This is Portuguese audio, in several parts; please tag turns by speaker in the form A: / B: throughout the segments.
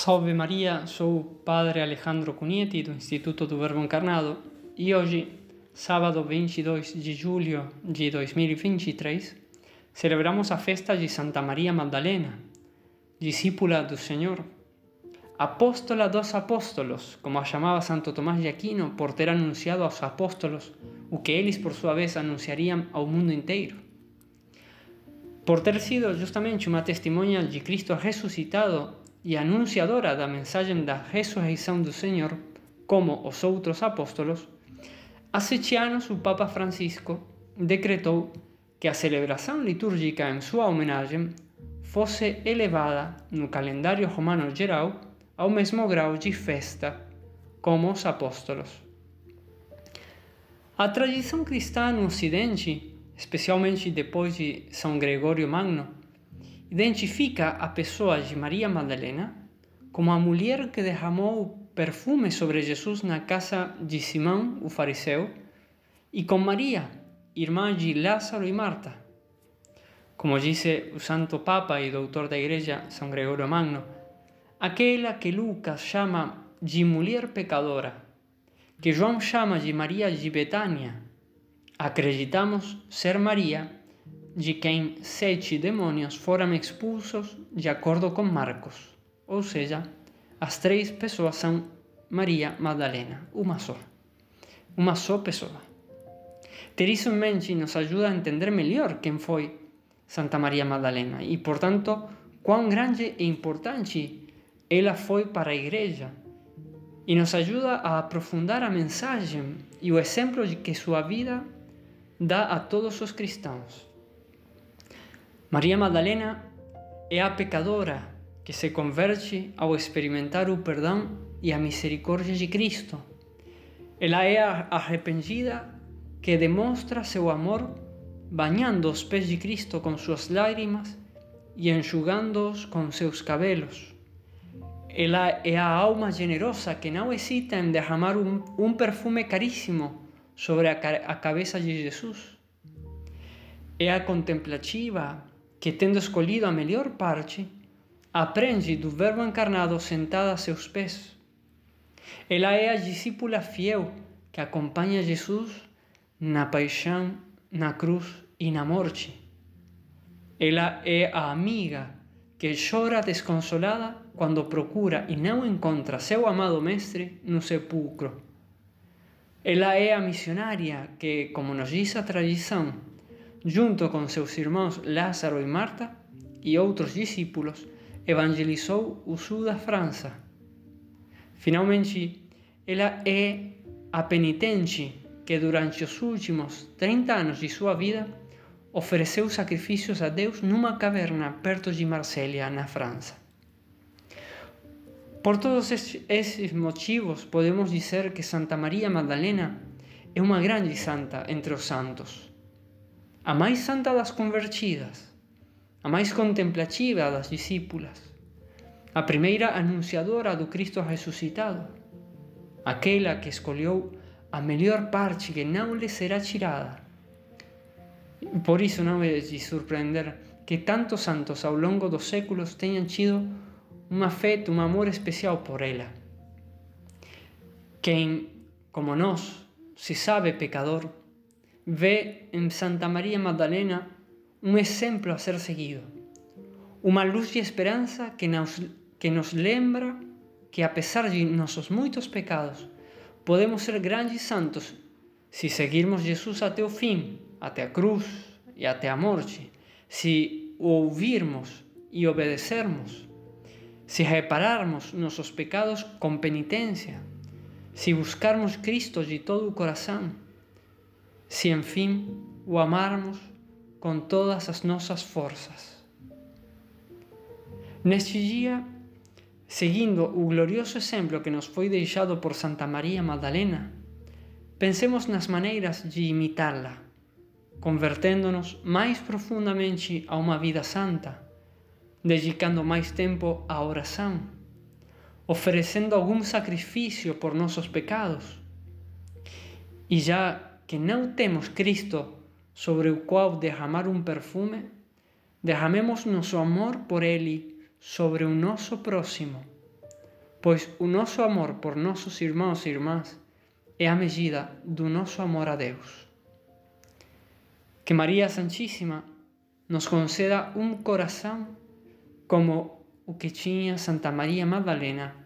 A: Salve Maria, sou o Padre Alejandro Cunieti do Instituto do Verbo Encarnado e hoje, sábado 22 de julho de 2023, celebramos a festa de Santa Maria Magdalena, discípula do Senhor, apóstola dos apóstolos, como a chamava Santo Tomás de Aquino por ter anunciado aos apóstolos o que eles por sua vez anunciariam ao mundo inteiro. Por ter sido justamente uma testemunha de Cristo ressuscitado e anunciadora da mensagem da ressurreição do Senhor, como os outros apóstolos, há sete anos o Papa Francisco decretou que a celebração litúrgica em sua homenagem fosse elevada no calendário romano geral ao mesmo grau de festa como os apóstolos. A tradição cristã no Ocidente, especialmente depois de São Gregório Magno, identifica a pessoa de Maria Madalena como a mulher que derramou perfume sobre Jesus na casa de Simão, o fariseu, e com Maria, irmã de Lázaro e Marta. Como disse o Santo Papa e doutor da Igreja São Gregório Magno, aquela que Lucas chama de mulher pecadora, que João chama de Maria de Betânia, acreditamos ser Maria de quem sete demônios foram expulsos de acordo com Marcos. Ou seja, as três pessoas são Maria Madalena, uma só. Uma só pessoa. Ter isso em mente nos ajuda a entender melhor quem foi Santa Maria Madalena e, portanto, quão grande e importante ela foi para a Igreja. E nos ajuda a aprofundar a mensagem e o exemplo que sua vida dá a todos os cristãos. Maria Madalena é a pecadora que se converte ao experimentar o perdão e a misericórdia de Cristo. Ela é arrependida que demonstra seu amor banhando os pés de Cristo com suas lágrimas e enxugando-os com seus cabelos. Ela é a alma generosa que não hesita em derramar um, um perfume caríssimo sobre a, a cabeça de Jesus. É contemplativa que, tendo escolhido a melhor parte, aprende do Verbo encarnado sentada a seus pés. Ela é a discípula fiel que acompanha Jesus na paixão, na cruz e na morte. Ela é a amiga que chora desconsolada quando procura e não encontra seu amado Mestre no sepulcro. Ela é a missionária que, como nos diz a tradição, junto com seus irmãos Lázaro e Marta e outros discípulos, evangelizou o sul da França. Finalmente, ela é a penitente que durante os últimos 30 anos de sua vida ofereceu sacrifícios a Deus numa caverna perto de Marsella, na França. Por todos esses motivos, podemos dizer que Santa Maria Madalena é uma grande santa entre os santos a mais santa das convertidas, a mais contemplativa das discípulas, a primeira anunciadora do Cristo ressuscitado, aquela que escolheu a melhor parte que não lhe será tirada. Por isso não é de surpreender que tantos santos ao longo dos séculos tenham tido um afeto, um amor especial por ela. Quem, como nós, se sabe pecador, vê em Santa Maria Magdalena um exemplo a ser seguido, uma luz de esperança que nos, que nos lembra que, apesar de nossos muitos pecados, podemos ser grandes santos se seguirmos Jesus até o fim, até a cruz e até a morte, se o ouvirmos e obedecermos, se repararmos nossos pecados com penitência, se buscarmos Cristo de todo o coração se enfim o amarmos com todas as nossas forças. Neste dia, seguindo o glorioso exemplo que nos foi deixado por Santa Maria Magdalena, pensemos nas maneiras de imitá-la, convertendo-nos mais profundamente a uma vida santa, dedicando mais tempo à oração, oferecendo algum sacrifício por nossos pecados e já que não temos Cristo sobre o qual derramar um perfume, derramemos nosso amor por Ele sobre o nosso próximo, pois o nosso amor por nossos irmãos e irmãs é a medida do nosso amor a Deus. Que Maria Santíssima nos conceda um coração como o que tinha Santa Maria Madalena,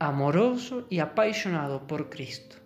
A: amoroso e apaixonado por Cristo.